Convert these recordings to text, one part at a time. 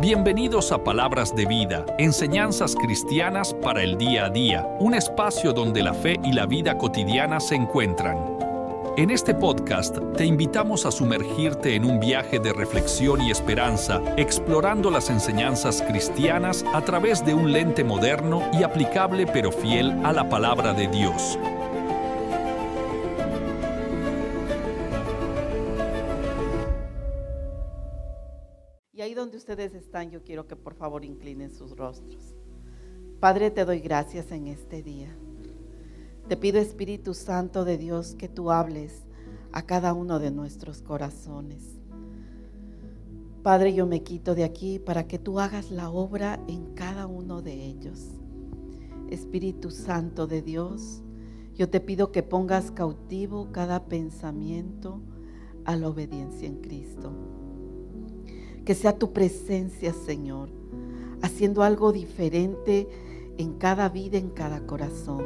Bienvenidos a Palabras de Vida, enseñanzas cristianas para el día a día, un espacio donde la fe y la vida cotidiana se encuentran. En este podcast te invitamos a sumergirte en un viaje de reflexión y esperanza, explorando las enseñanzas cristianas a través de un lente moderno y aplicable pero fiel a la palabra de Dios. Ustedes están, yo quiero que por favor inclinen sus rostros. Padre, te doy gracias en este día. Te pido, Espíritu Santo de Dios, que tú hables a cada uno de nuestros corazones. Padre, yo me quito de aquí para que tú hagas la obra en cada uno de ellos. Espíritu Santo de Dios, yo te pido que pongas cautivo cada pensamiento a la obediencia en Cristo que sea tu presencia, Señor, haciendo algo diferente en cada vida, en cada corazón.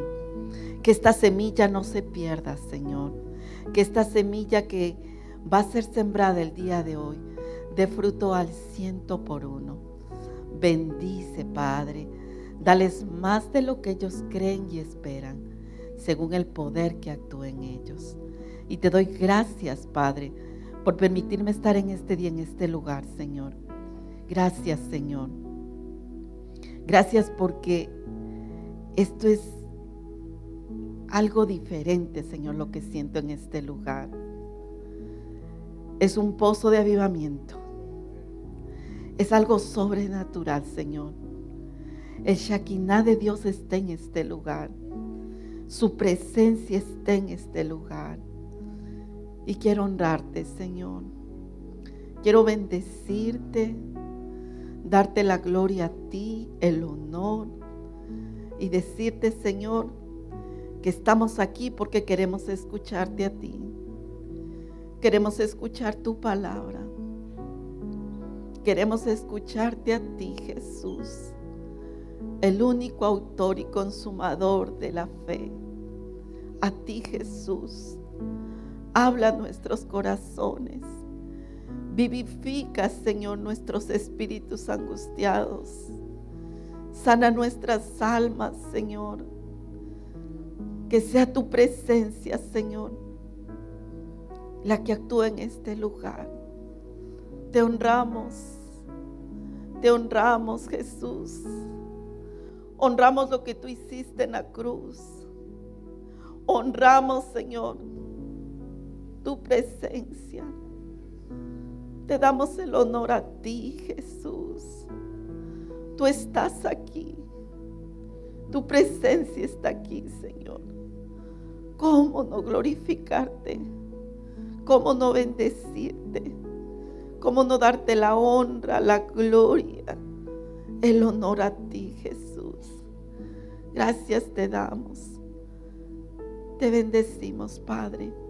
Que esta semilla no se pierda, Señor. Que esta semilla que va a ser sembrada el día de hoy dé fruto al ciento por uno. Bendice, Padre. Dales más de lo que ellos creen y esperan, según el poder que actúa en ellos. Y te doy gracias, Padre por permitirme estar en este día, en este lugar, Señor. Gracias, Señor. Gracias porque esto es algo diferente, Señor, lo que siento en este lugar. Es un pozo de avivamiento. Es algo sobrenatural, Señor. El Shekinah de Dios está en este lugar. Su presencia está en este lugar. Y quiero honrarte, Señor. Quiero bendecirte, darte la gloria a ti, el honor y decirte, Señor, que estamos aquí porque queremos escucharte a ti. Queremos escuchar tu palabra. Queremos escucharte a ti, Jesús, el único autor y consumador de la fe. A ti, Jesús Habla nuestros corazones. Vivifica, Señor, nuestros espíritus angustiados. Sana nuestras almas, Señor. Que sea tu presencia, Señor, la que actúa en este lugar. Te honramos. Te honramos, Jesús. Honramos lo que tú hiciste en la cruz. Honramos, Señor, tu presencia. Te damos el honor a ti, Jesús. Tú estás aquí. Tu presencia está aquí, Señor. ¿Cómo no glorificarte? ¿Cómo no bendecirte? ¿Cómo no darte la honra, la gloria, el honor a ti, Jesús? Gracias te damos. Te bendecimos, Padre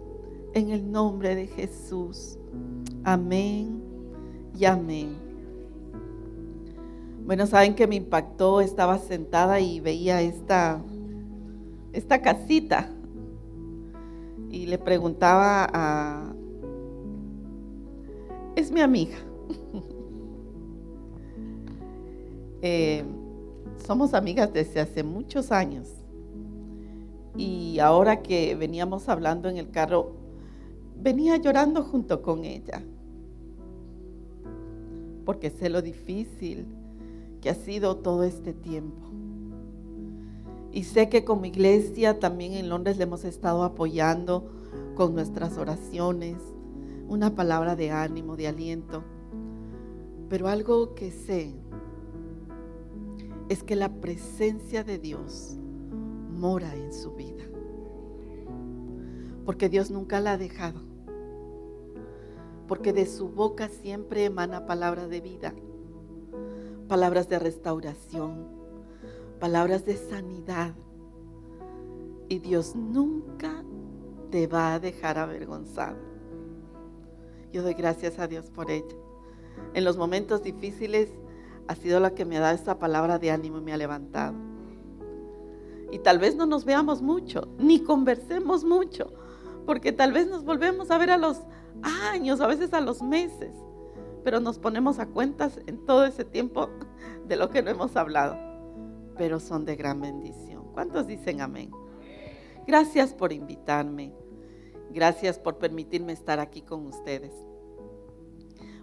en el nombre de Jesús. Amén y amén. Bueno, saben que me impactó, estaba sentada y veía esta, esta casita y le preguntaba a... Es mi amiga. Eh, somos amigas desde hace muchos años. Y ahora que veníamos hablando en el carro, venía llorando junto con ella, porque sé lo difícil que ha sido todo este tiempo. Y sé que como iglesia también en Londres le hemos estado apoyando con nuestras oraciones, una palabra de ánimo, de aliento. Pero algo que sé es que la presencia de Dios mora en su vida. Porque Dios nunca la ha dejado porque de su boca siempre emana palabra de vida, palabras de restauración, palabras de sanidad. Y Dios nunca te va a dejar avergonzado. Yo doy gracias a Dios por ella. En los momentos difíciles ha sido la que me ha dado esa palabra de ánimo y me ha levantado. Y tal vez no nos veamos mucho, ni conversemos mucho, porque tal vez nos volvemos a ver a los años, a veces a los meses, pero nos ponemos a cuentas en todo ese tiempo de lo que no hemos hablado. Pero son de gran bendición. ¿Cuántos dicen amén? Gracias por invitarme. Gracias por permitirme estar aquí con ustedes.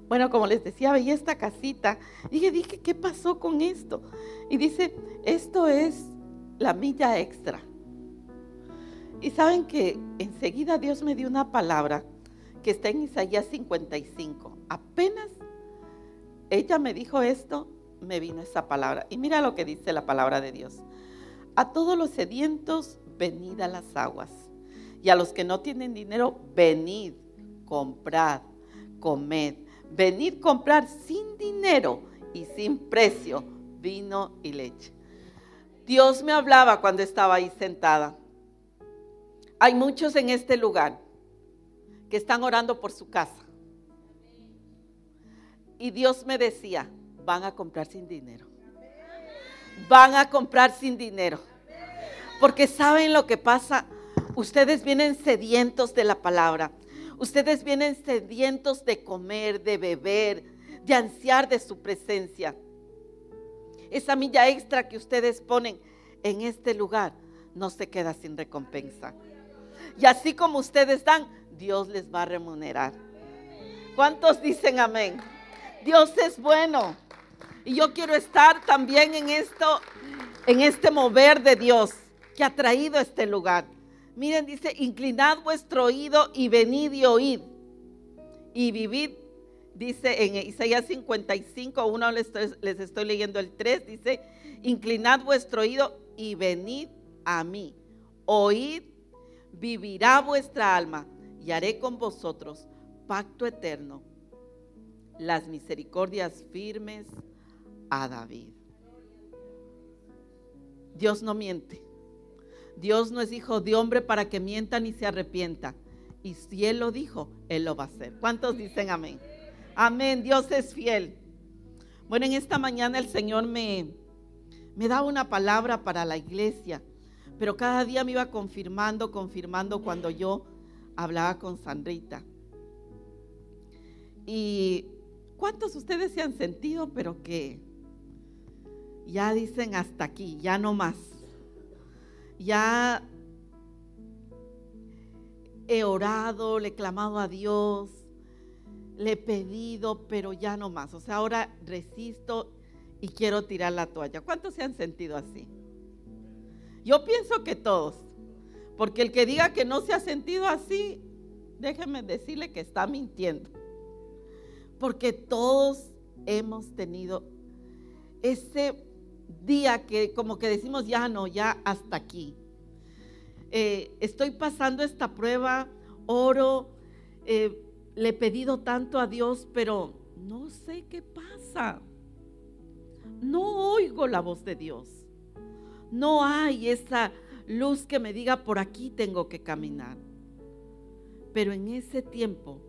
Bueno, como les decía, veía esta casita. Dije, dije, ¿qué pasó con esto? Y dice, esto es la milla extra. Y saben que enseguida Dios me dio una palabra que está en Isaías 55. Apenas ella me dijo esto, me vino esa palabra. Y mira lo que dice la palabra de Dios. A todos los sedientos, venid a las aguas. Y a los que no tienen dinero, venid, comprad, comed. Venid comprar sin dinero y sin precio vino y leche. Dios me hablaba cuando estaba ahí sentada. Hay muchos en este lugar que están orando por su casa. Y Dios me decía, van a comprar sin dinero. Van a comprar sin dinero. Porque saben lo que pasa. Ustedes vienen sedientos de la palabra. Ustedes vienen sedientos de comer, de beber, de ansiar de su presencia. Esa milla extra que ustedes ponen en este lugar no se queda sin recompensa. Y así como ustedes dan, Dios les va a remunerar. ¿Cuántos dicen amén? Dios es bueno. Y yo quiero estar también en esto, en este mover de Dios que ha traído este lugar. Miren, dice, inclinad vuestro oído y venid y oíd. Y vivid, dice en Isaías 55, uno les estoy, les estoy leyendo el 3, dice, inclinad vuestro oído y venid a mí. Oíd vivirá vuestra alma y haré con vosotros pacto eterno, las misericordias firmes a David. Dios no miente. Dios no es hijo de hombre para que mienta ni se arrepienta. Y si Él lo dijo, Él lo va a hacer. ¿Cuántos dicen amén? Amén. Dios es fiel. Bueno, en esta mañana el Señor me, me da una palabra para la iglesia pero cada día me iba confirmando, confirmando cuando yo hablaba con Sandrita. Y cuántos ustedes se han sentido, pero que ya dicen hasta aquí, ya no más. Ya he orado, le he clamado a Dios, le he pedido, pero ya no más. O sea, ahora resisto y quiero tirar la toalla. ¿Cuántos se han sentido así? Yo pienso que todos, porque el que diga que no se ha sentido así, déjeme decirle que está mintiendo. Porque todos hemos tenido ese día que como que decimos ya no, ya hasta aquí. Eh, estoy pasando esta prueba, oro, eh, le he pedido tanto a Dios, pero no sé qué pasa. No oigo la voz de Dios. No hay esa luz que me diga por aquí tengo que caminar. Pero en ese tiempo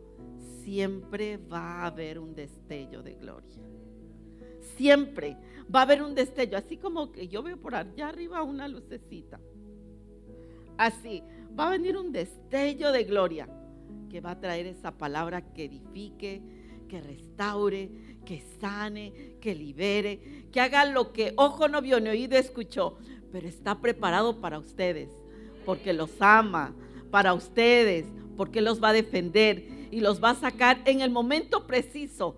siempre va a haber un destello de gloria. Siempre va a haber un destello, así como que yo veo por allá arriba una lucecita. Así, va a venir un destello de gloria que va a traer esa palabra que edifique, que restaure, que sane, que libere, que haga lo que ojo no vio ni oído escuchó, pero está preparado para ustedes, porque los ama, para ustedes, porque los va a defender y los va a sacar en el momento preciso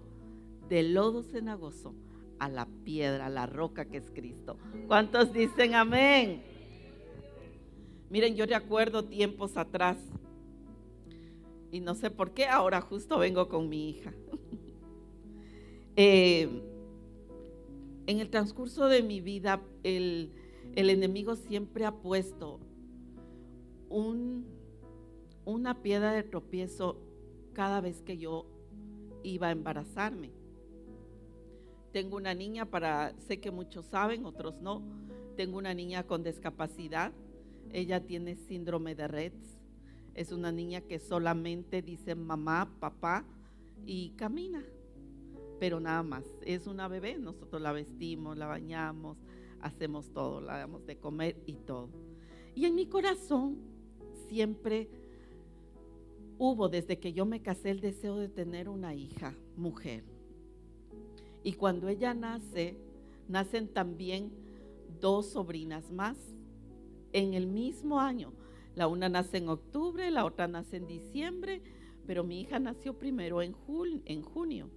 del lodo cenagoso a la piedra, a la roca que es Cristo. ¿Cuántos dicen amén? Miren, yo recuerdo tiempos atrás, y no sé por qué, ahora justo vengo con mi hija. Eh, en el transcurso de mi vida, el, enemigo siempre ha puesto un, una piedra de tropiezo cada vez que yo iba a embarazarme. Tengo una niña para, sé que muchos saben, otros no. Tengo una niña con discapacidad. Ella tiene síndrome de Rett. Es una niña que solamente dice mamá, papá y camina. Pero nada más. Es una bebé. Nosotros la vestimos, la bañamos, hacemos todo, la damos de comer y todo. Y en mi corazón siempre hubo, desde que yo me casé, el deseo de tener una hija, mujer, Y cuando ella nace, nacen también dos sobrinas más en el mismo año. La una nace en octubre, la otra nace en diciembre, pero mi hija nació primero en, en junio.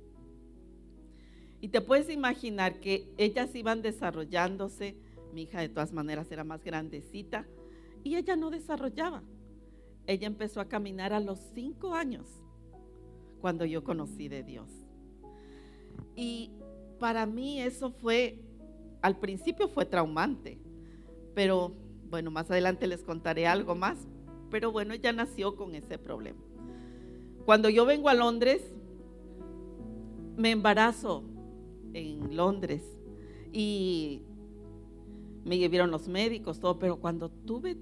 Y te puedes imaginar que ellas iban desarrollándose, mi hija de todas maneras era más grandecita, y ella no desarrollaba. Ella empezó a caminar a los cinco años, cuando yo conocí de Dios. Y para mí eso fue, al principio fue traumante, pero bueno, más adelante les contaré algo más, pero bueno, ella nació con ese problema. Cuando yo vengo a Londres, me embarazo en Londres y me llevaron los médicos, todo, pero cuando tuve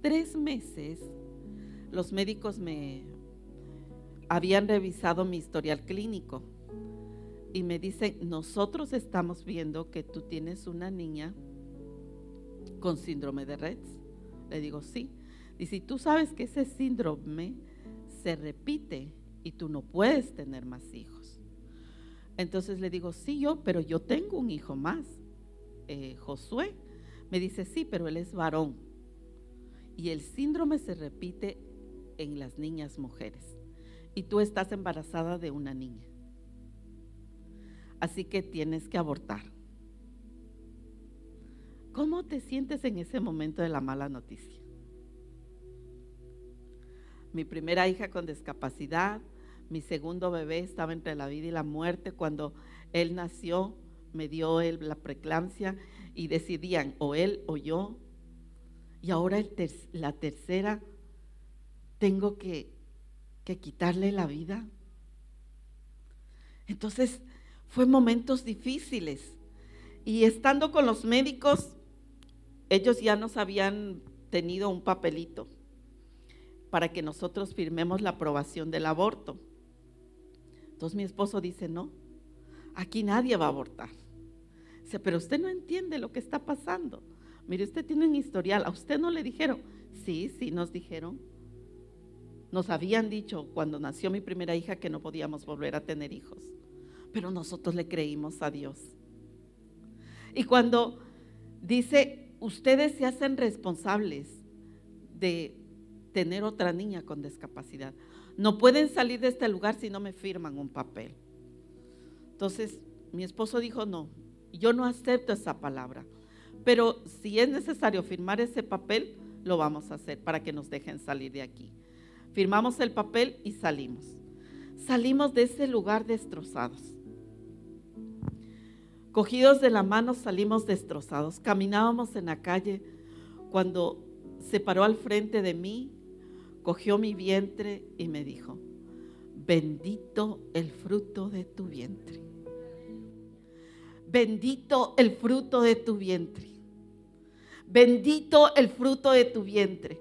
tres meses, los médicos me habían revisado mi historial clínico y me dicen, nosotros estamos viendo que tú tienes una niña con síndrome de Rett. Le digo, sí. Si tú sabes que ese síndrome se repite y tú no puedes tener más hijos. Entonces le digo, sí, yo, pero yo tengo un hijo más, eh, Josué. Me dice, sí, pero él es varón. Y el síndrome se repite en las niñas mujeres. Y tú estás embarazada de una niña. Así que tienes que abortar. ¿Cómo te sientes en ese momento de la mala noticia? Mi primera hija con discapacidad, mi segundo bebé estaba entre la vida y la muerte. Cuando él nació, me dio la preeclampsia y decidían o él o yo. Y ahora la tercera, tengo que, que quitarle la vida. Entonces, fue momentos difíciles. Y estando con los médicos, ellos ya nos habían tenido un papelito para que nosotros firmemos la aprobación del aborto. Entonces mi esposo dice, no, aquí nadie va a abortar. Dice, pero usted no entiende lo que está pasando. Mire, usted tiene un historial, a usted no le dijeron. Sí, sí, nos dijeron. Nos habían dicho cuando nació mi primera hija que no podíamos volver a tener hijos, pero nosotros le creímos a Dios. Y cuando dice, ustedes se hacen responsables de tener otra niña con discapacidad. No pueden salir de este lugar si no me firman un papel. Entonces, mi esposo dijo, no, yo no acepto esa palabra. Pero si es necesario firmar ese papel, lo vamos a hacer para que nos dejen salir de aquí. Firmamos el papel y salimos. Salimos de ese lugar destrozados. Cogidos de la mano salimos destrozados. Caminábamos en la calle cuando se paró al frente de mí cogió mi vientre y me dijo, bendito el fruto de tu vientre. Bendito el fruto de tu vientre. Bendito el fruto de tu vientre.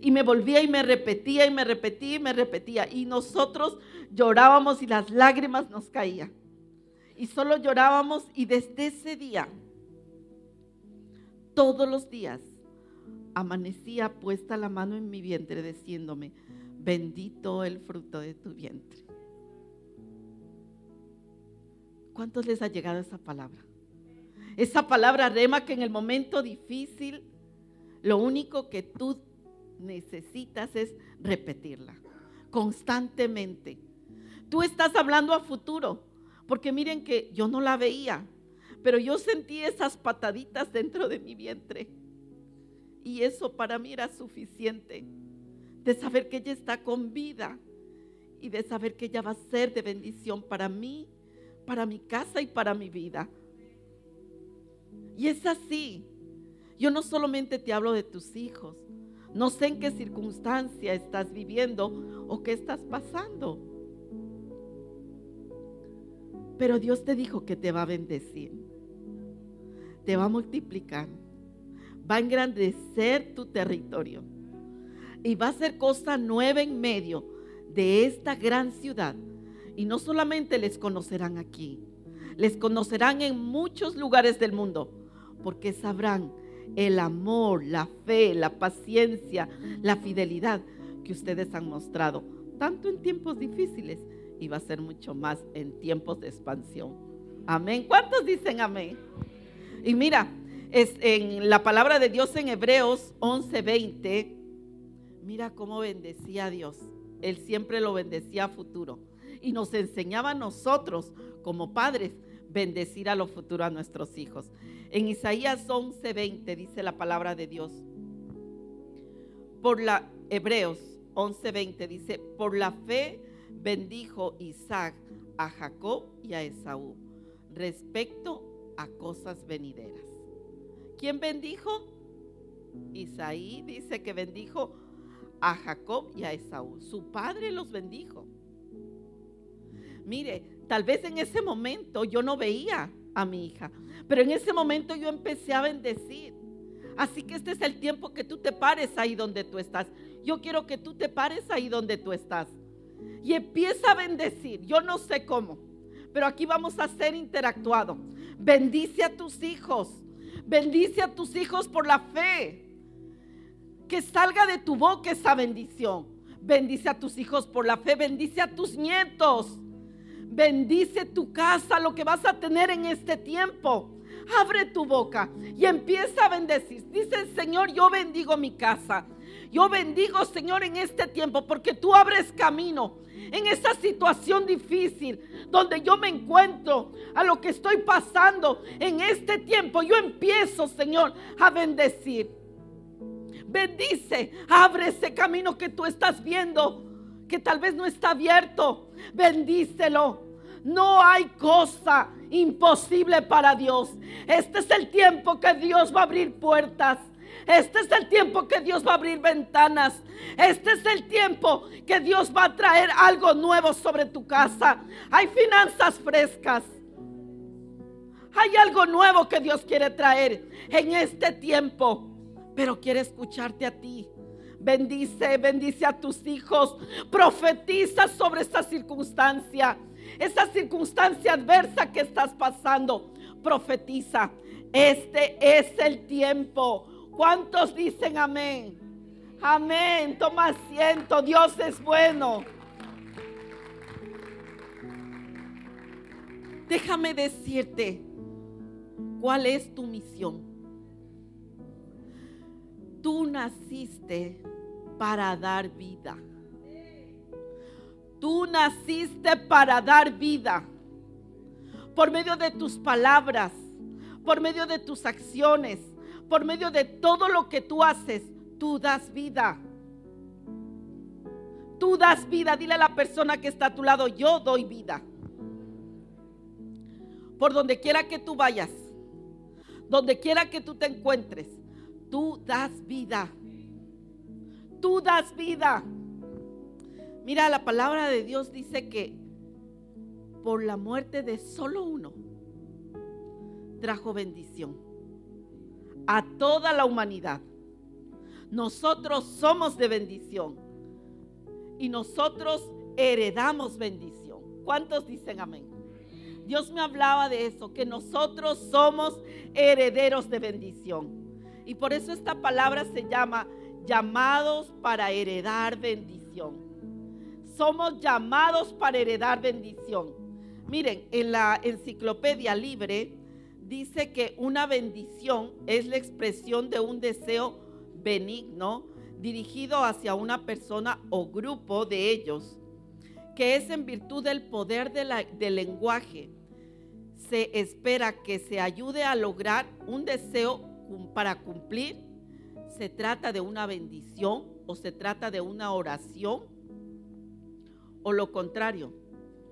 Y me volvía y me repetía y me repetía y me repetía. Y nosotros llorábamos y las lágrimas nos caían. Y solo llorábamos y desde ese día, todos los días, amanecía puesta la mano en mi vientre diciéndome, bendito el fruto de tu vientre. ¿Cuántos les ha llegado esa palabra? Esa palabra rema que en el momento difícil lo único que tú necesitas es repetirla constantemente. Tú estás hablando a futuro, porque miren que yo no la veía, pero yo sentí esas pataditas dentro de mi vientre y eso para mí era suficiente. De saber que ella está con vida y de saber que ella va a ser de bendición para mí, para mi casa y para mi vida. Y es así. Yo no solamente te hablo de tus hijos. No sé en qué circunstancia estás viviendo o qué estás pasando. Pero Dios te dijo que te va a bendecir. Te va a multiplicar va a engrandecer tu territorio y va a ser cosa nueva en medio de esta gran ciudad. Y no solamente les conocerán aquí, les conocerán en muchos lugares del mundo, porque sabrán el amor, la fe, la paciencia, la fidelidad que ustedes han mostrado, tanto en tiempos difíciles y va a ser mucho más en tiempos de expansión. Amén. ¿Cuántos dicen amén? Y mira, es en la palabra de Dios en Hebreos 11:20, mira cómo bendecía a Dios. Él siempre lo bendecía a futuro. Y nos enseñaba a nosotros, como padres, bendecir a lo futuro a nuestros hijos. En Isaías 11:20 dice la palabra de Dios. Por la Hebreos 11:20 dice, por la fe bendijo Isaac a Jacob y a Esaú respecto a cosas venideras. ¿Quién bendijo? Isaí dice que bendijo a Jacob y a Esaú. Su padre los bendijo. Mire, tal vez en ese momento yo no veía a mi hija, pero en ese momento yo empecé a bendecir. Así que este es el tiempo que tú te pares ahí donde tú estás. Yo quiero que tú te pares ahí donde tú estás. Y empieza a bendecir. Yo no sé cómo, pero aquí vamos a ser interactuado. Bendice a tus hijos. Bendice a tus hijos por la fe. Que salga de tu boca esa bendición. Bendice a tus hijos por la fe. Bendice a tus nietos. Bendice tu casa, lo que vas a tener en este tiempo. Abre tu boca y empieza a bendecir. Dice el Señor, yo bendigo mi casa. Yo bendigo, Señor, en este tiempo porque tú abres camino en esa situación difícil donde yo me encuentro, a lo que estoy pasando en este tiempo. Yo empiezo, Señor, a bendecir. Bendice, abre ese camino que tú estás viendo, que tal vez no está abierto. Bendícelo. No hay cosa imposible para Dios. Este es el tiempo que Dios va a abrir puertas. Este es el tiempo que Dios va a abrir ventanas. Este es el tiempo que Dios va a traer algo nuevo sobre tu casa. Hay finanzas frescas. Hay algo nuevo que Dios quiere traer en este tiempo. Pero quiere escucharte a ti. Bendice, bendice a tus hijos. Profetiza sobre esta circunstancia. Esa circunstancia adversa que estás pasando. Profetiza. Este es el tiempo ¿Cuántos dicen amén? Amén. Toma asiento. Dios es bueno. Déjame decirte cuál es tu misión. Tú naciste para dar vida. Tú naciste para dar vida. Por medio de tus palabras, por medio de tus acciones, por medio de todo lo que tú haces, tú das vida. Tú das vida. Dile a la persona que está a tu lado, yo doy vida. Por donde quiera que tú vayas, donde quiera que tú te encuentres, tú das vida. Tú das vida. Mira, la palabra de Dios dice que por la muerte de solo uno trajo bendición a toda la humanidad. Nosotros somos de bendición y nosotros heredamos bendición. ¿Cuántos dicen amén? Dios me hablaba de eso, que nosotros somos herederos de bendición. Y por eso esta palabra se llama llamados para heredar bendición. Somos llamados para heredar bendición. Miren, en la enciclopedia libre dice que una bendición es la expresión de un deseo benigno dirigido hacia una persona o grupo de ellos, que es en virtud del poder del lenguaje. Se espera que se ayude a lograr un deseo para cumplir. Se trata de una bendición o se trata de una oración o lo contrario,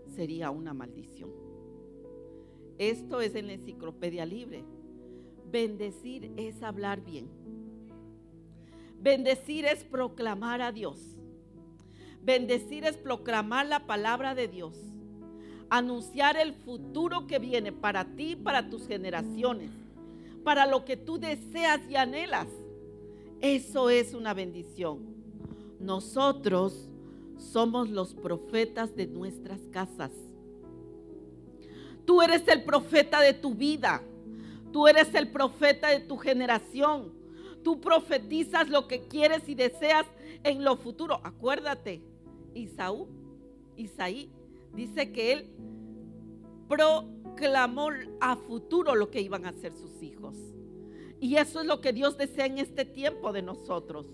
sería una maldición. Esto es en la enciclopedia libre. Bendecir es hablar bien. Bendecir es proclamar a Dios. Bendecir es proclamar la palabra de Dios. Anunciar el futuro que viene para ti, para tus generaciones, para lo que tú deseas y anhelas. Eso es una bendición. Nosotros somos los profetas de nuestras casas. Tú eres el profeta de tu vida. Tú eres el profeta de tu generación. Tú profetizas lo que quieres y deseas en lo futuro. Acuérdate, Isaú, Isaí, dice que él proclamó a futuro lo que iban a hacer sus hijos. Y eso es lo que Dios desea en este tiempo de nosotros.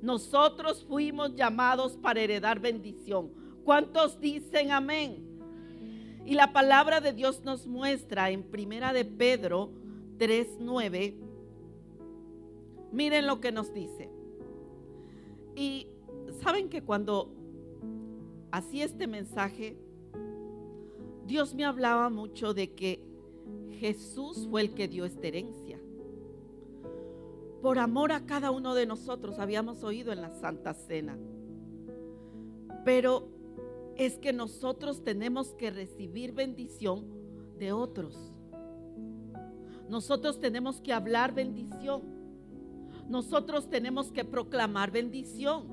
Nosotros fuimos llamados para heredar bendición. ¿Cuántos dicen amén? Y la palabra de Dios nos muestra en Primera de Pedro 3:9. Miren lo que nos dice. Y saben que cuando hacía este mensaje, Dios me hablaba mucho de que Jesús fue el que dio esta herencia. Por amor a cada uno de nosotros, habíamos oído en la Santa Cena. Pero es que nosotros tenemos que recibir bendición de otros. Nosotros tenemos que hablar bendición. Nosotros tenemos que proclamar bendición.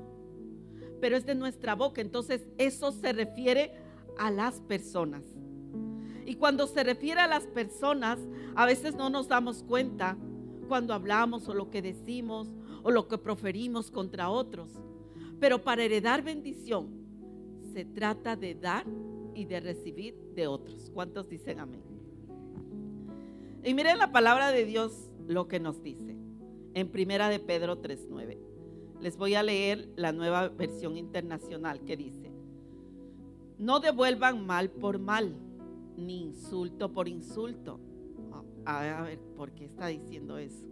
Pero es de nuestra boca. Entonces eso se refiere a las personas. Y cuando se refiere a las personas, a veces no nos damos cuenta cuando hablamos o lo que decimos o lo que proferimos contra otros. Pero para heredar bendición se trata de dar y de recibir de otros. ¿Cuántos dicen amén? Y miren la palabra de Dios lo que nos dice en Primera de Pedro 3:9. Les voy a leer la nueva versión internacional que dice: No devuelvan mal por mal ni insulto por insulto. A ver, ¿por qué está diciendo eso?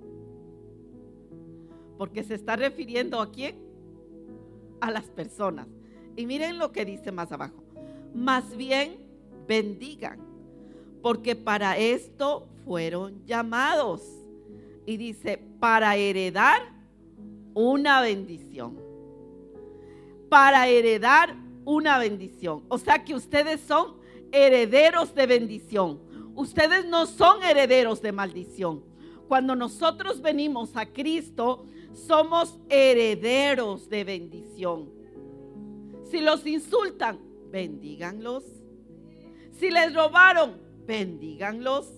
Porque se está refiriendo a quién? A las personas. Y miren lo que dice más abajo. Más bien bendigan, porque para esto fueron llamados. Y dice, para heredar una bendición. Para heredar una bendición. O sea que ustedes son herederos de bendición. Ustedes no son herederos de maldición. Cuando nosotros venimos a Cristo, somos herederos de bendición. Si los insultan, bendíganlos. Si les robaron, bendíganlos.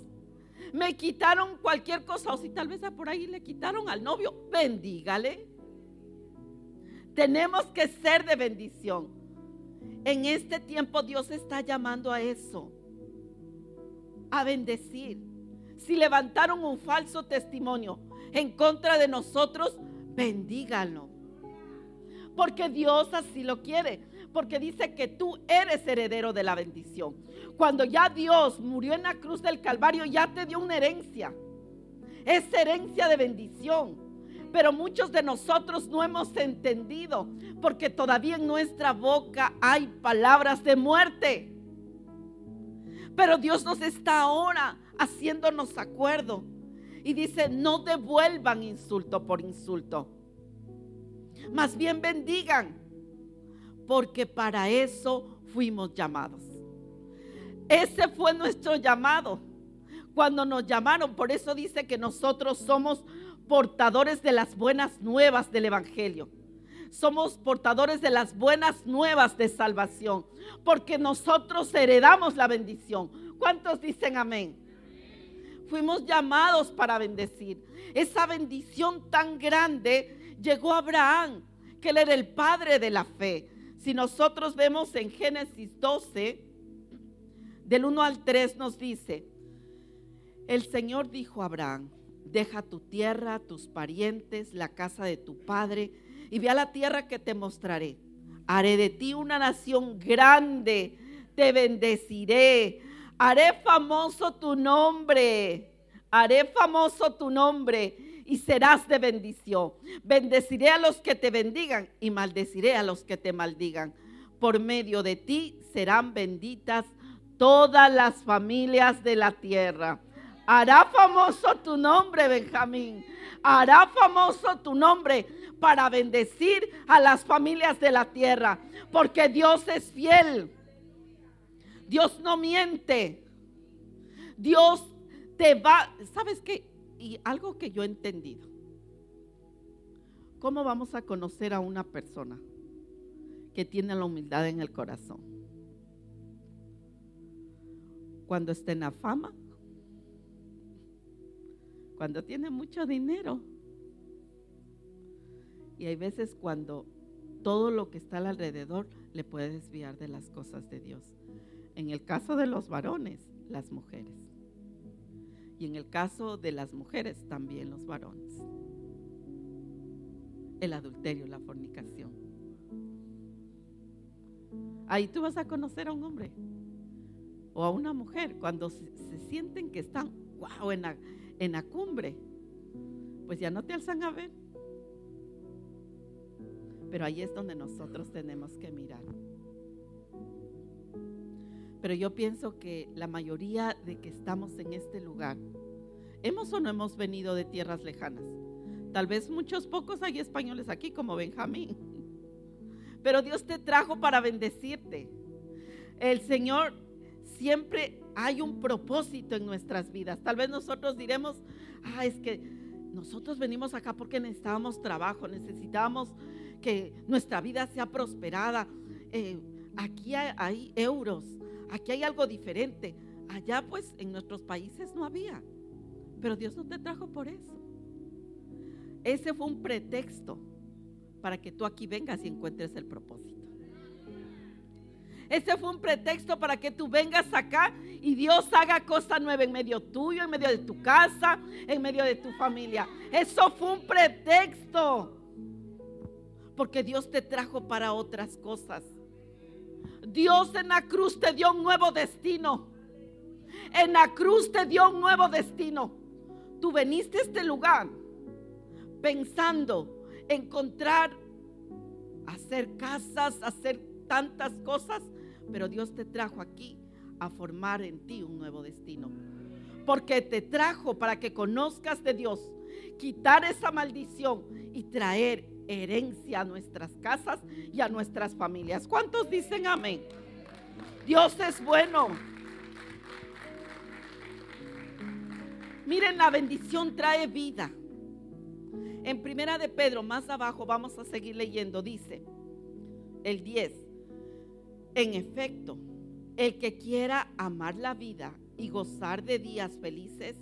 Me quitaron cualquier cosa, o si tal vez por ahí le quitaron al novio, bendígale. Tenemos que ser de bendición. En este tiempo Dios está llamando a eso, a bendecir. Si levantaron un falso testimonio en contra de nosotros, bendíganlo. Porque Dios así lo quiere. Porque dice que tú eres heredero de la bendición. Cuando ya Dios murió en la cruz del Calvario, ya te dio una herencia. Es herencia de bendición. Pero muchos de nosotros no hemos entendido porque todavía en nuestra boca hay palabras de muerte. Pero Dios nos está ahora haciéndonos acuerdo. Y dice, no devuelvan insulto por insulto. Más bien bendigan. Porque para eso fuimos llamados. Ese fue nuestro llamado. Cuando nos llamaron, por eso dice que nosotros somos portadores de las buenas nuevas del Evangelio. Somos portadores de las buenas nuevas de salvación, porque nosotros heredamos la bendición. ¿Cuántos dicen amén? Fuimos llamados para bendecir. Esa bendición tan grande llegó Abraham, que él era el padre de la fe. Si nosotros vemos en Génesis 12, del 1 al 3 nos dice, el Señor dijo a Abraham, Deja tu tierra, tus parientes, la casa de tu padre, y ve a la tierra que te mostraré. Haré de ti una nación grande, te bendeciré, haré famoso tu nombre, haré famoso tu nombre y serás de bendición. Bendeciré a los que te bendigan y maldeciré a los que te maldigan. Por medio de ti serán benditas todas las familias de la tierra. Hará famoso tu nombre, Benjamín. Hará famoso tu nombre para bendecir a las familias de la tierra. Porque Dios es fiel. Dios no miente. Dios te va. ¿Sabes qué? Y algo que yo he entendido. ¿Cómo vamos a conocer a una persona que tiene la humildad en el corazón? Cuando esté en la fama cuando tiene mucho dinero. Y hay veces cuando todo lo que está alrededor le puede desviar de las cosas de Dios. En el caso de los varones, las mujeres. Y en el caso de las mujeres, también los varones. El adulterio, la fornicación. Ahí tú vas a conocer a un hombre o a una mujer cuando se, sienten que están, wow, en la, en la cumbre. Pues ya no te alzan a ver. Pero ahí es donde nosotros tenemos que mirar. Pero yo pienso que la mayoría de que estamos en este lugar, hemos o no hemos venido de tierras lejanas. Tal vez muchos pocos hay españoles aquí como Benjamín. Pero Dios te trajo para bendecirte. El Señor siempre hay un propósito en nuestras vidas. Tal vez nosotros diremos, ah, es que nosotros venimos acá porque necesitábamos trabajo, necesitábamos que nuestra vida sea prosperada. Eh, aquí hay euros, Aquí hay algo diferente. Allá pues en nuestros países no había. Pero Dios no te trajo por eso. Ese fue un pretexto para que tú aquí vengas y encuentres el propósito. Ese fue un pretexto para que tú vengas acá y Dios haga cosa nueva en medio tuyo, en medio de tu casa, en medio de tu familia. Eso fue un pretexto. Porque Dios te trajo para otras cosas. Dios en la cruz te dio un nuevo destino. En la cruz te dio un nuevo destino. Tú veniste a este lugar pensando encontrar, hacer casas, hacer tantas cosas, pero Dios te trajo aquí a formar en ti un nuevo destino. Porque te trajo para que conozcas de Dios, quitar esa maldición y traer herencia a nuestras casas y a nuestras familias. ¿Cuántos dicen amén? Dios es bueno. Miren, la bendición trae vida. En primera de Pedro, más abajo, vamos a seguir leyendo, dice el 10. En efecto, el que quiera amar la vida y gozar de días felices,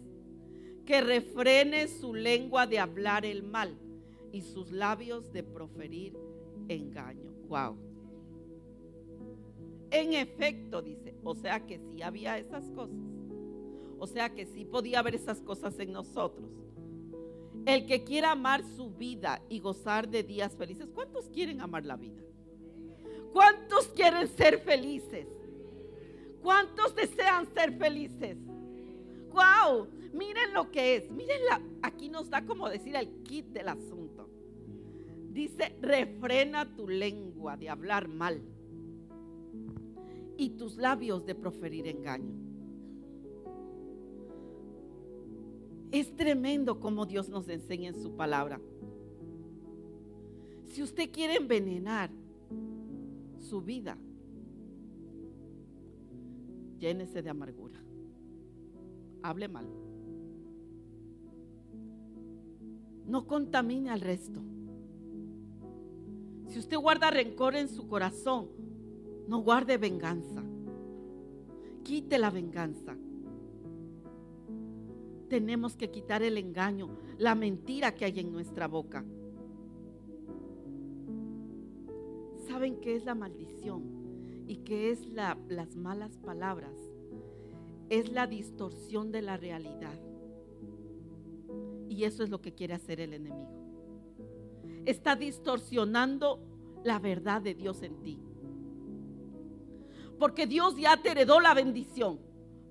que refrene su lengua de hablar el mal y sus labios de proferir engaño. Wow. En efecto, dice, o sea que sí había esas cosas. O sea que sí podía haber esas cosas en nosotros. El que quiera amar su vida y gozar de días felices, ¿cuántos quieren amar la vida? ¿Cuántos quieren ser felices? ¿Cuántos desean ser felices? ¡Wow! Miren lo que es. Miren, la, aquí nos da como decir el kit del asunto. Dice, refrena tu lengua de hablar mal y tus labios de proferir engaño. Es tremendo como Dios nos enseña en su palabra. Si usted quiere envenenar su vida, llénese de amargura. Hable mal. No contamine al resto. Si usted guarda rencor en su corazón, no guarde venganza. Quite la venganza. Tenemos que quitar el engaño, la mentira que hay en nuestra boca. ¿Saben qué es la maldición? ¿Y qué es la, las malas palabras? Es la distorsión de la realidad. Y eso es lo que quiere hacer el enemigo está distorsionando la verdad de Dios en ti. Porque Dios ya te heredó la bendición,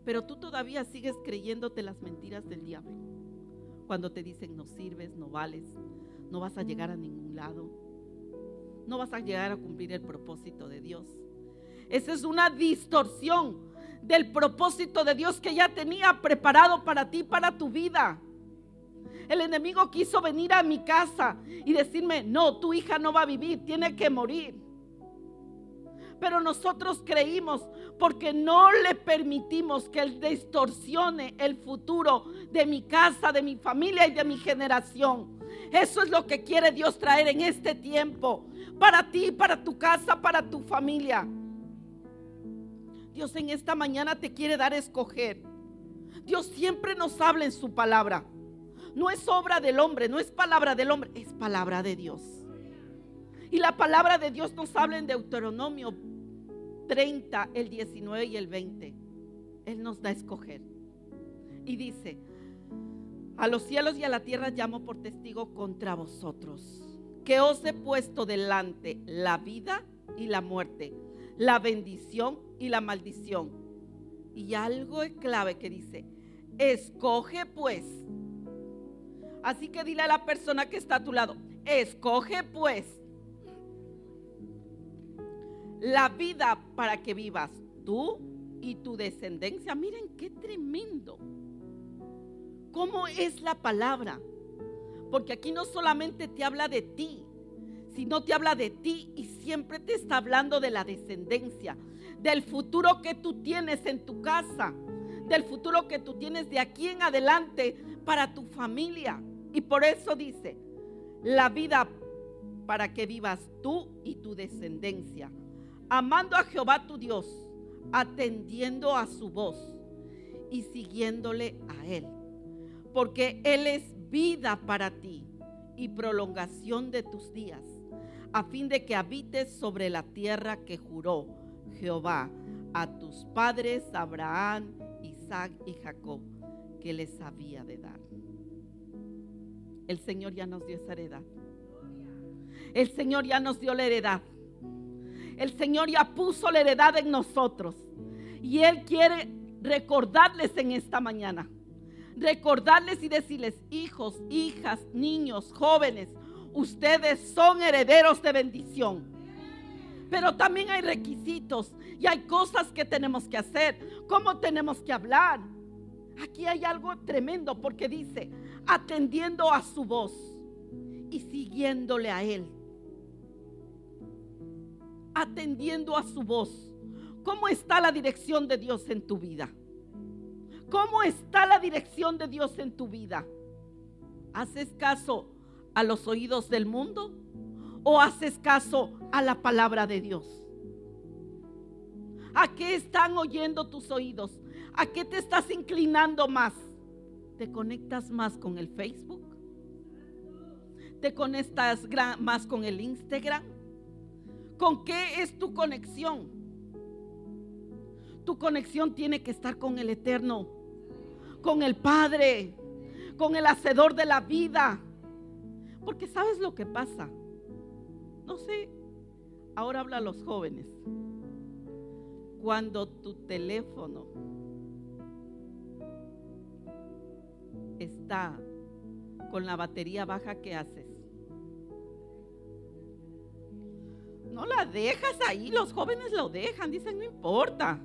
pero tú todavía sigues creyéndote las mentiras del diablo. Cuando te dicen no sirves, no vales, no vas a llegar a ningún lado, no vas a llegar a cumplir el propósito de Dios. Esa es una distorsión del propósito de Dios que ya tenía preparado para ti, para tu vida. El enemigo quiso venir a mi casa y decirme, no, tu hija no va a vivir, tiene que morir. Pero nosotros creímos porque no le permitimos que él distorsione el futuro de mi casa, de mi familia y de mi generación. Eso es lo que quiere Dios traer en este tiempo. Para ti, para tu casa, para tu familia. Dios en esta mañana te quiere dar a escoger. Dios siempre nos habla en su palabra no es obra del hombre, no es palabra del hombre, es palabra de Dios. Y la palabra de Dios nos habla en Deuteronomio 30, el 19 y el 20. Él nos da a escoger. Y dice, a los cielos y a la tierra llamo por testigo contra vosotros, que os he puesto delante la vida y la muerte, la bendición y la maldición. Y algo es clave que dice, escoge pues. Así que dile a la persona que está a tu lado, escoge pues la vida para que vivas tú y tu descendencia. Miren qué tremendo. ¿Cómo es la palabra? Porque aquí no solamente te habla de ti, sino te habla de ti y siempre te está hablando de la descendencia, del futuro que tú tienes en tu casa, del futuro que tú tienes de aquí en adelante para tu familia. Y por eso dice, la vida para que vivas tú y tu descendencia, amando a Jehová tu Dios, atendiendo a su voz y siguiéndole a Él. Porque Él es vida para ti y prolongación de tus días, a fin de que habites sobre la tierra que juró Jehová a tus padres, Abraham, Isaac y Jacob, que les había de dar. El Señor ya nos dio esa heredad. El Señor ya nos dio la heredad. El Señor ya puso la heredad en nosotros. Y Él quiere recordarles en esta mañana. Recordarles y decirles, hijos, hijas, niños, jóvenes, ustedes son herederos de bendición. Pero también hay requisitos y hay cosas que tenemos que hacer. ¿Cómo tenemos que hablar? Aquí hay algo tremendo porque dice, atendiendo a su voz y siguiéndole a Él atendiendo a su voz. ¿Cómo está la dirección de Dios en tu vida? ¿Cómo está la dirección de Dios en tu vida? ¿Haces caso a los oídos del mundo o haces caso a la palabra de Dios? ¿A qué están oyendo tus oídos? ¿A qué te estás inclinando más? ¿Te conectas más con el Facebook? ¿Te conectas más con el Instagram? ¿Con qué es tu conexión? Tu conexión tiene que estar con el Eterno, con el Padre, con el Hacedor de la vida. Porque sabes lo que pasa. No sé, ahora habla a los jóvenes. Cuando tu teléfono con la batería baja, ¿qué haces? No la dejas ahí, los jóvenes lo dejan, dicen, no importa.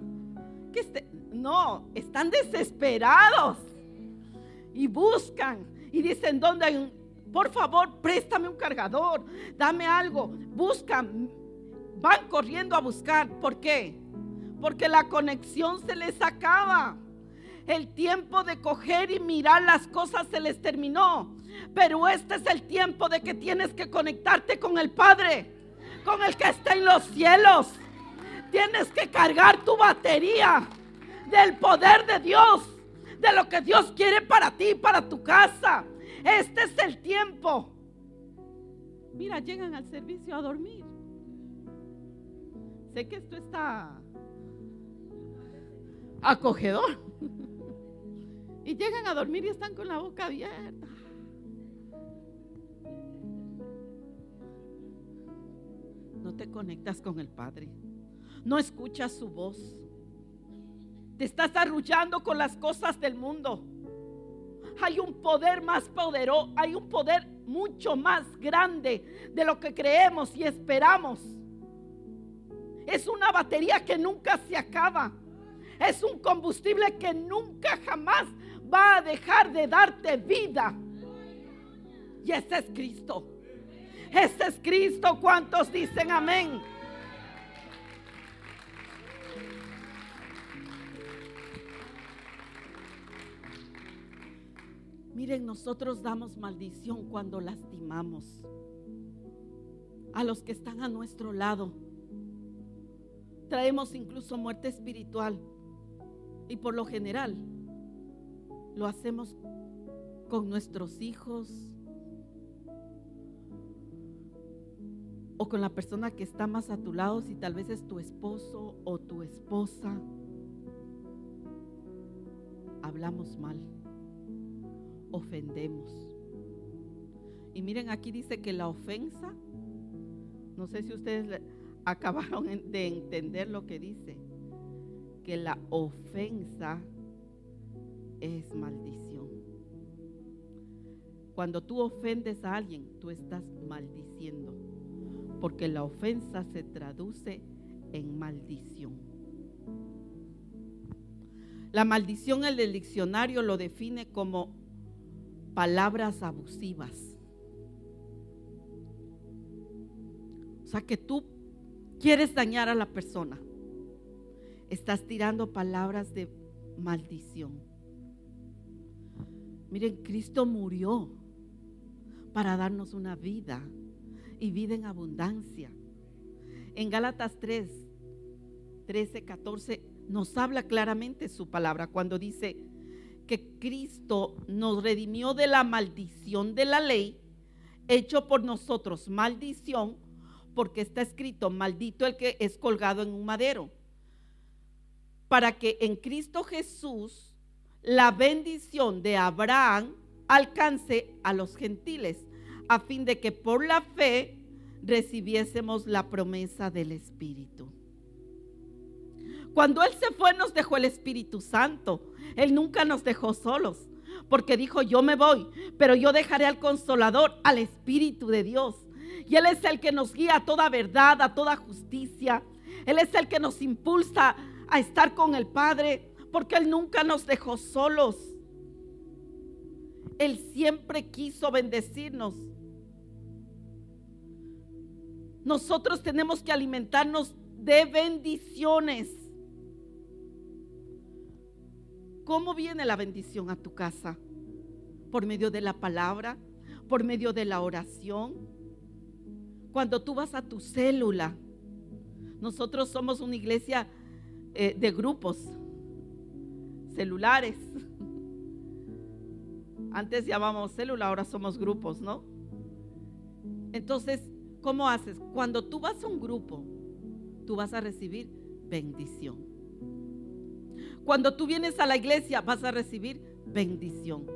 Que este, no, están desesperados y buscan y dicen, ¿dónde por favor, préstame un cargador, dame algo. Buscan, van corriendo a buscar. ¿Por qué? Porque la conexión se les acaba. El tiempo de coger y mirar las cosas se les terminó. Pero este es el tiempo de que tienes que conectarte con el Padre con el que está en los cielos. Tienes que cargar tu batería del poder de Dios, de lo que Dios quiere para ti, para tu casa. Este es el tiempo. Mira, llegan al servicio a dormir. Sé que esto está acogedor. Y llegan a dormir y están con la boca abierta. no te conectas con el Padre. No escuchas su voz. Te estás arrullando con las cosas del mundo. Hay un poder más poderoso, hay un poder mucho más grande de lo que creemos y esperamos. Es una batería que nunca se acaba. Es un combustible que nunca jamás va a dejar de darte vida. Y ese es Cristo. Ese es Cristo. ¿Cuántos dicen amén? Miren, nosotros damos maldición cuando lastimamos a los que están a nuestro lado. Traemos incluso muerte espiritual. Y por lo general lo hacemos con nuestros hijos, o con la persona que está más a tu lado, si tal vez es tu esposo o tu esposa. hablamos mal, ofendemos. Y miren, aquí dice que la ofensa, no sé si ustedes acabaron de entender lo que dice, que la ofensa es maldición. Cuando tú ofendes a alguien, tú estás maldiciendo, porque la ofensa se traduce en maldición. La maldición en el diccionario lo define como palabras abusivas sea que tú quieres dañar a la persona. Estás tirando palabras de maldición. Miren, Cristo murió para darnos una vida y vida en abundancia. En Gálatas 3, 13, 14 nos habla claramente su palabra cuando dice que Cristo nos redimió de la maldición de la ley, hecho por nosotros maldición, porque está escrito, maldito el que es colgado en un madero, para que en Cristo Jesús la bendición de Abraham alcance a los gentiles, a fin de que por la fe recibiésemos la promesa del Espíritu. Cuando Él se fue nos dejó el Espíritu Santo. Él nunca nos dejó solos, porque dijo, yo me voy, pero yo dejaré al consolador, al Espíritu de Dios y Él es el que nos guía a toda verdad, a toda justicia. Él es el que nos impulsa a estar con el Padre, porque Él nunca nos dejó solos. Él siempre quiso bendecirnos. Nosotros tenemos que alimentarnos de bendiciones. ¿Cómo viene la bendición a tu casa? Por medio de la palabra, por medio de la oración, cuando tú vas a tu célula, nosotros somos una iglesia eh, de grupos celulares. Antes llamábamos célula, ahora somos grupos, ¿no? Entonces, ¿cómo haces? Cuando tú vas a un grupo, tú vas a recibir bendición. Cuando tú vienes a la iglesia, vas a recibir bendición.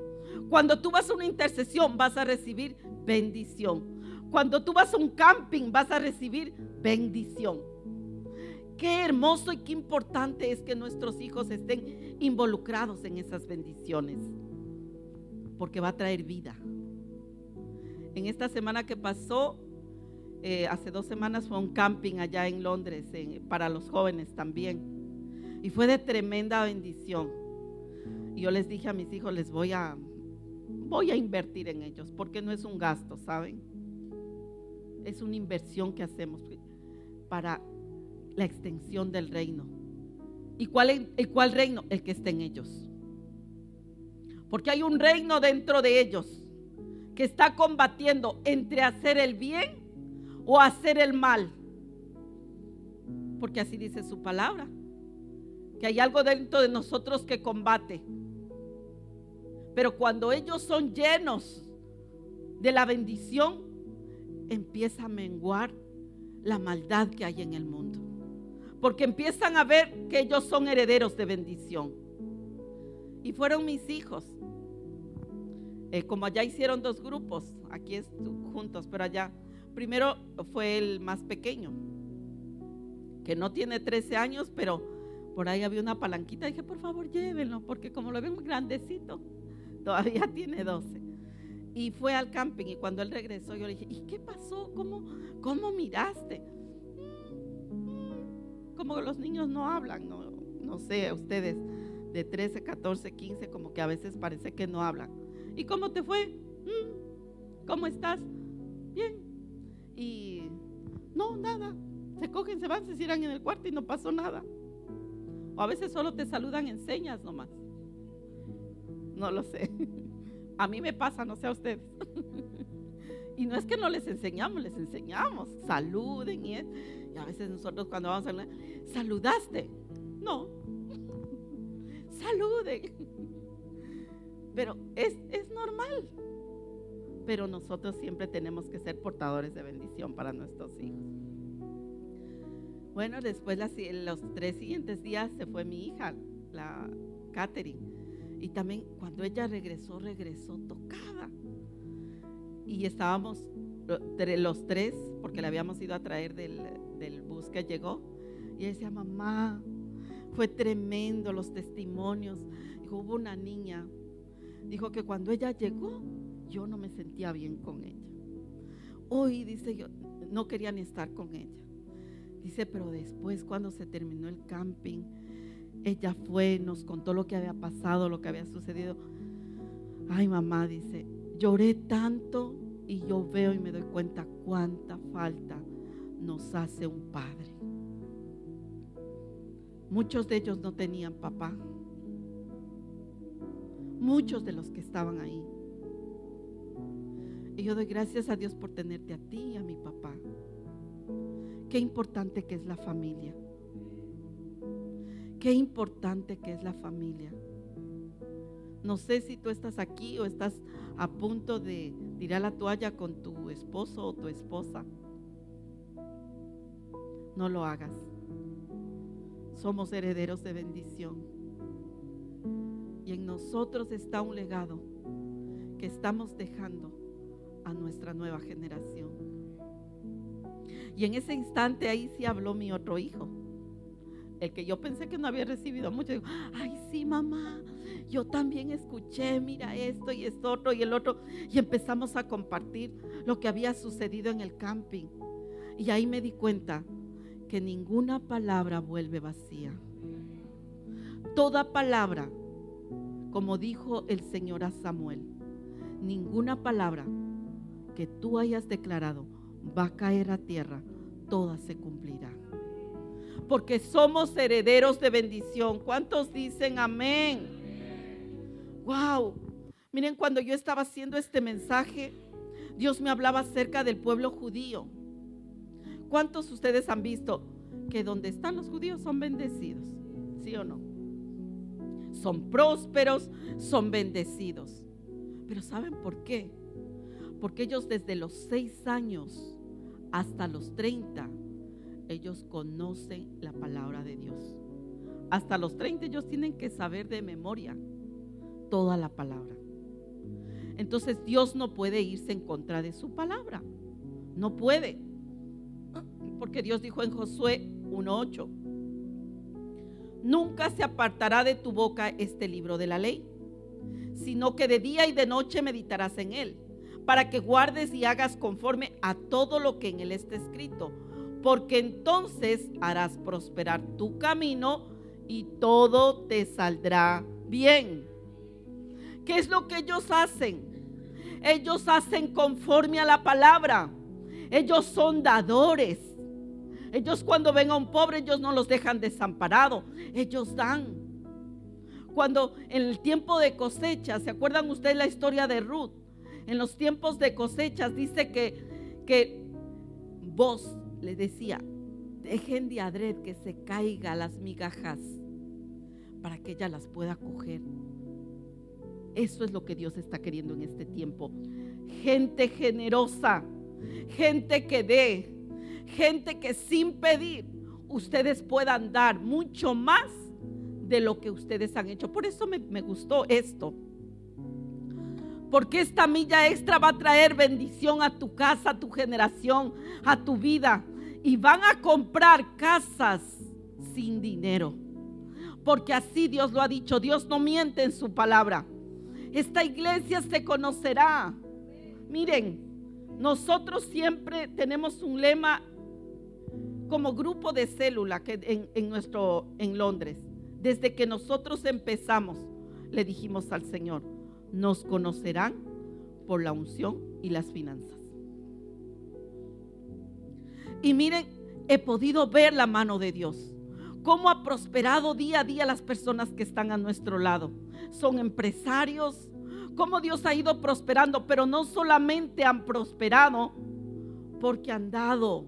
Cuando tú vas a una intercesión, vas a recibir bendición. Cuando tú vas a un camping vas a recibir bendición. Qué hermoso y qué importante es que nuestros hijos estén involucrados en esas bendiciones, porque va a traer vida. En esta semana que pasó, eh, hace dos semanas fue un camping allá en Londres para los jóvenes también. Y fue de tremenda bendición. Y yo les dije a mis hijos, les voy a, voy a invertir en ellos, porque no es un gasto, ¿saben? es una inversión que hacemos para la extensión del reino. ¿Y cuál, cuál reino? El que está en ellos. Porque hay un reino dentro de ellos que está combatiendo entre hacer el bien o hacer el mal. Porque así dice su palabra. Que hay algo dentro de nosotros que combate. Pero cuando ellos son llenos de la bendición, empieza a menguar la maldad que hay en el mundo. Porque empiezan a ver que ellos son herederos de bendición. Y fueron mis hijos. Eh, como allá hicieron dos grupos, aquí juntos, pero allá. Primero fue el más pequeño, que no tiene 13 años, pero por ahí había una palanquita. Dije, por favor, llévenlo, porque como lo ven muy grandecito, todavía tiene 12 y fue al camping y cuando él regresó yo le dije, ¿y qué pasó? ¿Cómo, cómo miraste? Como los niños no hablan, no, no sé, ustedes de 13, 14, 15, como que a veces parece que no hablan. ¿Y cómo te fue? Mm, ¿Cómo estás? Bien. Y no, nada. Se cogen, se van, se cierran en el cuarto y no pasó nada. O a veces solo te saludan en señas nomás. No lo sé. A mí me pasa, no sé a ustedes. y no es que no les enseñamos, les enseñamos. Saluden y, y a veces nosotros cuando vamos a hablar, saludaste. No. Saluden. Pero es, normal. Pero nosotros siempre tenemos que ser portadores de bendición para nuestros hijos. Bueno, después los tres siguientes días se fue mi hija, la Catherine Y también cuando ella regresó, regresó tocada. Y estábamos los tres, porque le habíamos ido a traer del, del bus que llegó. Y ella decía, mamá, fue tremendo los testimonios. Hubo una niña, dijo que cuando ella llegó, yo no me sentía bien con ella. Hoy, dice yo, no quería ni estar con ella. Dice, pero después cuando se terminó el camping, ella fue, nos contó lo que había pasado, lo que había sucedido. Ay, mamá, dice, lloré tanto y yo veo y me doy cuenta cuánta falta nos hace un padre. Muchos de ellos no tenían papá. Muchos de los que estaban ahí. Y yo doy gracias a Dios por tenerte a ti y a mi papá. Qué importante que es la familia. Qué importante que es la familia. No sé si tú estás aquí o estás a punto de tirar la toalla con tu esposo o tu esposa. No lo hagas. Somos herederos de bendición. Y en nosotros está un legado que estamos dejando a nuestra nueva generación. Y en ese instante ahí sí habló mi otro hijo. El que yo pensé que no había recibido mucho. Digo, ay, sí, mamá, yo también escuché, mira esto y esto otro y el otro. Y empezamos a compartir lo que había sucedido en el camping. Y ahí me di cuenta que ninguna palabra vuelve vacía. Toda palabra, como dijo el Señor a Samuel, ninguna palabra que tú hayas declarado va a caer a tierra, toda se cumplirá. Porque somos herederos de bendición. ¿Cuántos dicen amén? Wow. Miren, cuando yo estaba haciendo este mensaje, Dios me hablaba acerca del pueblo judío. ¿Cuántos ustedes han visto que donde están los judíos son bendecidos? ¿Sí o no? Son prósperos, son bendecidos. Pero ¿saben por qué? Porque ellos desde los seis años hasta los 30, ellos conocen la palabra de Dios. Hasta los 30 ellos tienen que saber de memoria toda la palabra. Entonces Dios no puede irse en contra de su palabra. No puede. Porque Dios dijo en Josué 1.8, nunca se apartará de tu boca este libro de la ley, sino que de día y de noche meditarás en él, para que guardes y hagas conforme a todo lo que en él está escrito, porque entonces harás prosperar tu camino y todo te saldrá bien. ¿Qué es lo que ellos hacen? Ellos hacen conforme a la palabra. Ellos son dadores. Ellos cuando ven a un pobre, ellos no los dejan desamparado. Ellos dan. Cuando en el tiempo de cosecha, ¿se acuerdan ustedes la historia de Ruth? En los tiempos de cosechas dice que, que vos le decía, dejen de adred que se caiga las migajas para que ella las pueda coger. Eso es lo que Dios está queriendo en este tiempo. Gente generosa, gente que dé, gente que sin pedir ustedes puedan dar mucho más de lo que ustedes han hecho. Por eso me, me gustó esto. Porque esta milla extra va a traer bendición a tu casa, a tu generación, a tu vida. Y van a comprar casas sin dinero. Porque así Dios lo ha dicho. Dios no miente en su palabra. Esta iglesia se conocerá. Miren, nosotros siempre tenemos un lema como grupo de célula que en, nuestro, en Londres. Desde que nosotros empezamos, le dijimos al Señor, nos conocerán por la unción y las finanzas. Y miren, he podido ver la mano de Dios. Cómo ha prosperado día a día las personas que están a nuestro lado. Son empresarios. Cómo Dios ha ido prosperando. Pero no solamente han prosperado porque han dado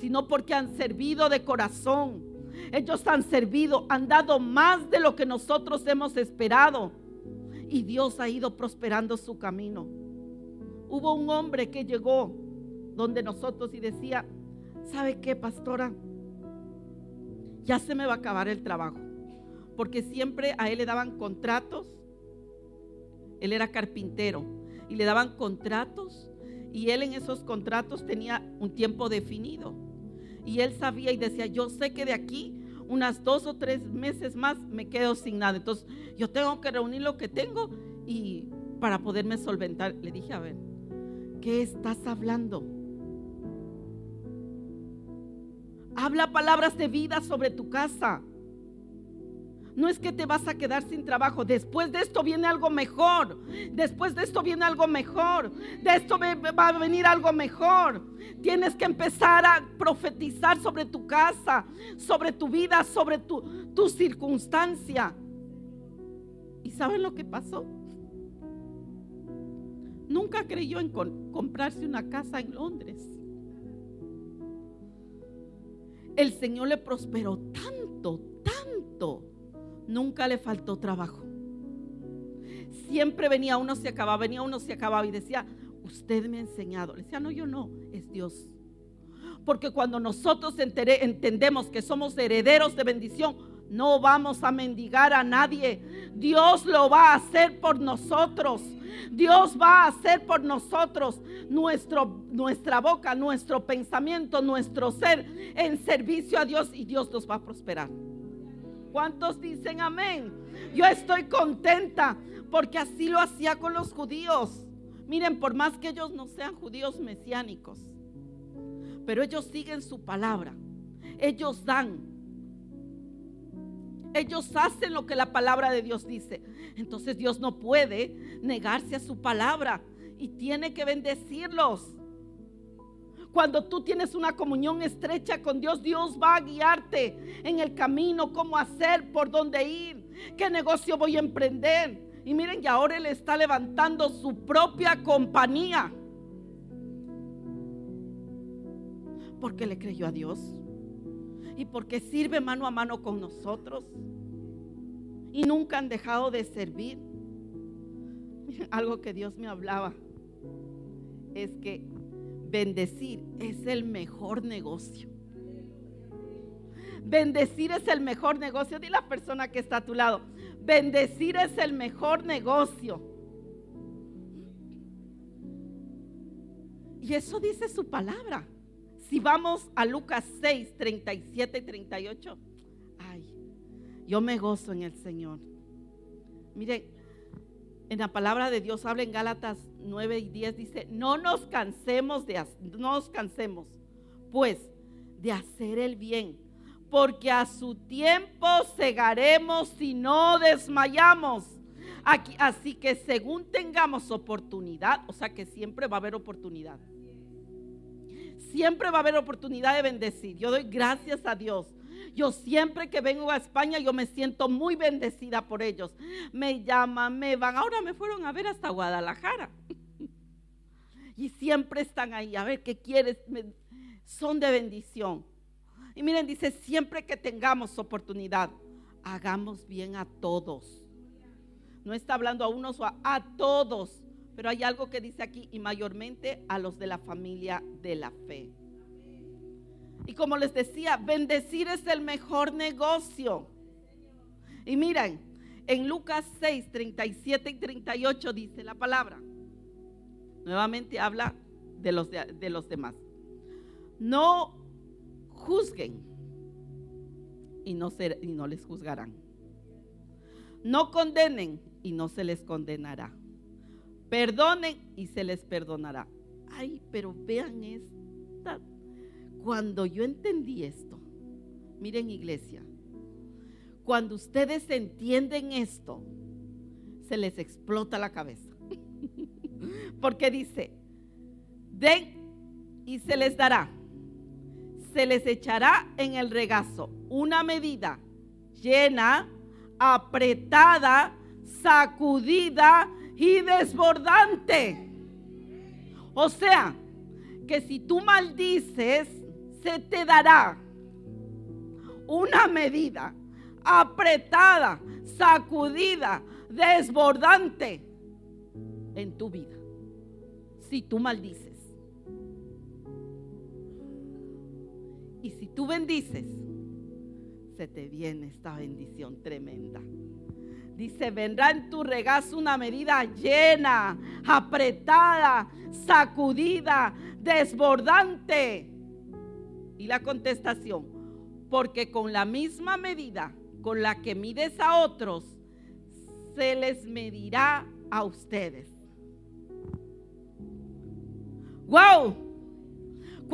sino porque han servido de corazón. Ellos han servido, han dado más de lo que nosotros hemos esperado. Y Dios ha ido prosperando su camino. Hubo un hombre que llegó donde nosotros y decía, ¿sabe qué, pastora? Ya se me va a acabar el trabajo. Porque siempre a él le daban contratos él era carpintero y le daban contratos y él en esos contratos tenía un tiempo definido. Y él sabía y decía, yo sé que de aquí unas dos o tres meses más me quedo sin nada. Entonces yo tengo que reunir lo que tengo y para poderme solventar. Le dije, a ver, ¿qué estás hablando? Habla palabras de vida sobre tu casa. No es que te vas a quedar sin trabajo. Después de esto viene algo mejor. Después de esto viene algo mejor. De esto va a venir algo mejor. Tienes que empezar a profetizar sobre tu casa, sobre tu vida, sobre tu, tu circunstancia. ¿Y saben lo que pasó? Nunca creyó en comprarse una casa en Londres. El Señor le prosperó tanto, tanto Nunca le faltó trabajo. Siempre venía uno, se acababa, venía uno, se acababa y decía, usted me ha enseñado. Le decía, no, yo no, es Dios. Porque cuando nosotros entendemos que somos herederos de bendición, no vamos a mendigar a nadie. Dios lo va a hacer por nosotros. Dios va a hacer por nosotros nuestro, nuestra boca, nuestro pensamiento, nuestro ser en servicio a Dios y Dios nos va a prosperar. ¿Cuántos dicen amén? Yo estoy contenta porque así lo hacía con los judíos. Miren, por más que ellos no sean judíos mesiánicos, pero ellos siguen su palabra. Ellos dan. Ellos hacen lo que la palabra de Dios dice. Entonces Dios no puede negarse a su palabra y tiene que bendecirlos. Cuando tú tienes una comunión estrecha con Dios, Dios va a guiarte en el camino, cómo hacer, por dónde ir, qué negocio voy a emprender. Y miren, y ahora Él está levantando su propia compañía. Porque le creyó a Dios. Y porque sirve mano a mano con nosotros. Y nunca han dejado de servir. algo que Dios me hablaba es que Bendecir es el mejor negocio. Bendecir es el mejor negocio. Dile a la persona que está a tu lado. Bendecir es el mejor negocio. Y eso dice su palabra. Si vamos a Lucas 6, 37 y 38. Ay, yo me gozo en el Señor. Miren, en la palabra de Dios habla en Gálatas 9 y 10 dice, no nos cansemos de no nos cansemos, pues de hacer el bien, porque a su tiempo cegaremos si no desmayamos. Aquí, así que según tengamos oportunidad, o sea que siempre va a haber oportunidad. Siempre va a haber oportunidad de bendecir. Yo doy gracias a Dios yo siempre que vengo a España, yo me siento muy bendecida por ellos. Me llaman, me van. Ahora me fueron a ver hasta Guadalajara. Y siempre están ahí. A ver, ¿qué quieres? son de bendición. Y miren, dice, siempre que tengamos oportunidad, hagamos bien a todos. No está hablando a unos o a, a todos. Pero hay algo que dice aquí, y mayormente a los de la familia de la fe. Y como les decía, bendecir es el mejor negocio. Y miren, en Lucas 6, 37 y 38 dice la palabra. Nuevamente habla de los, de, los demás. No juzguen y no, y no les juzgarán. No condenen y no se les condenará. Perdonen y se les perdonará. Ay, pero vean esta cuando yo entendí esto, miren iglesia, cuando ustedes entienden esto, se les explota la cabeza. Porque dice, den y se les dará. Se les echará en el regazo una medida llena, apretada, sacudida y desbordante. O sea, que si tú maldices, se te dará una medida apretada, sacudida, desbordante en tu vida. Si tú maldices. Y si tú bendices, se te viene esta bendición tremenda. Dice, vendrá en tu regazo una medida llena, apretada, sacudida, desbordante. Y la contestación, porque con la misma medida con la que mides a otros, se les medirá a ustedes. ¡Wow!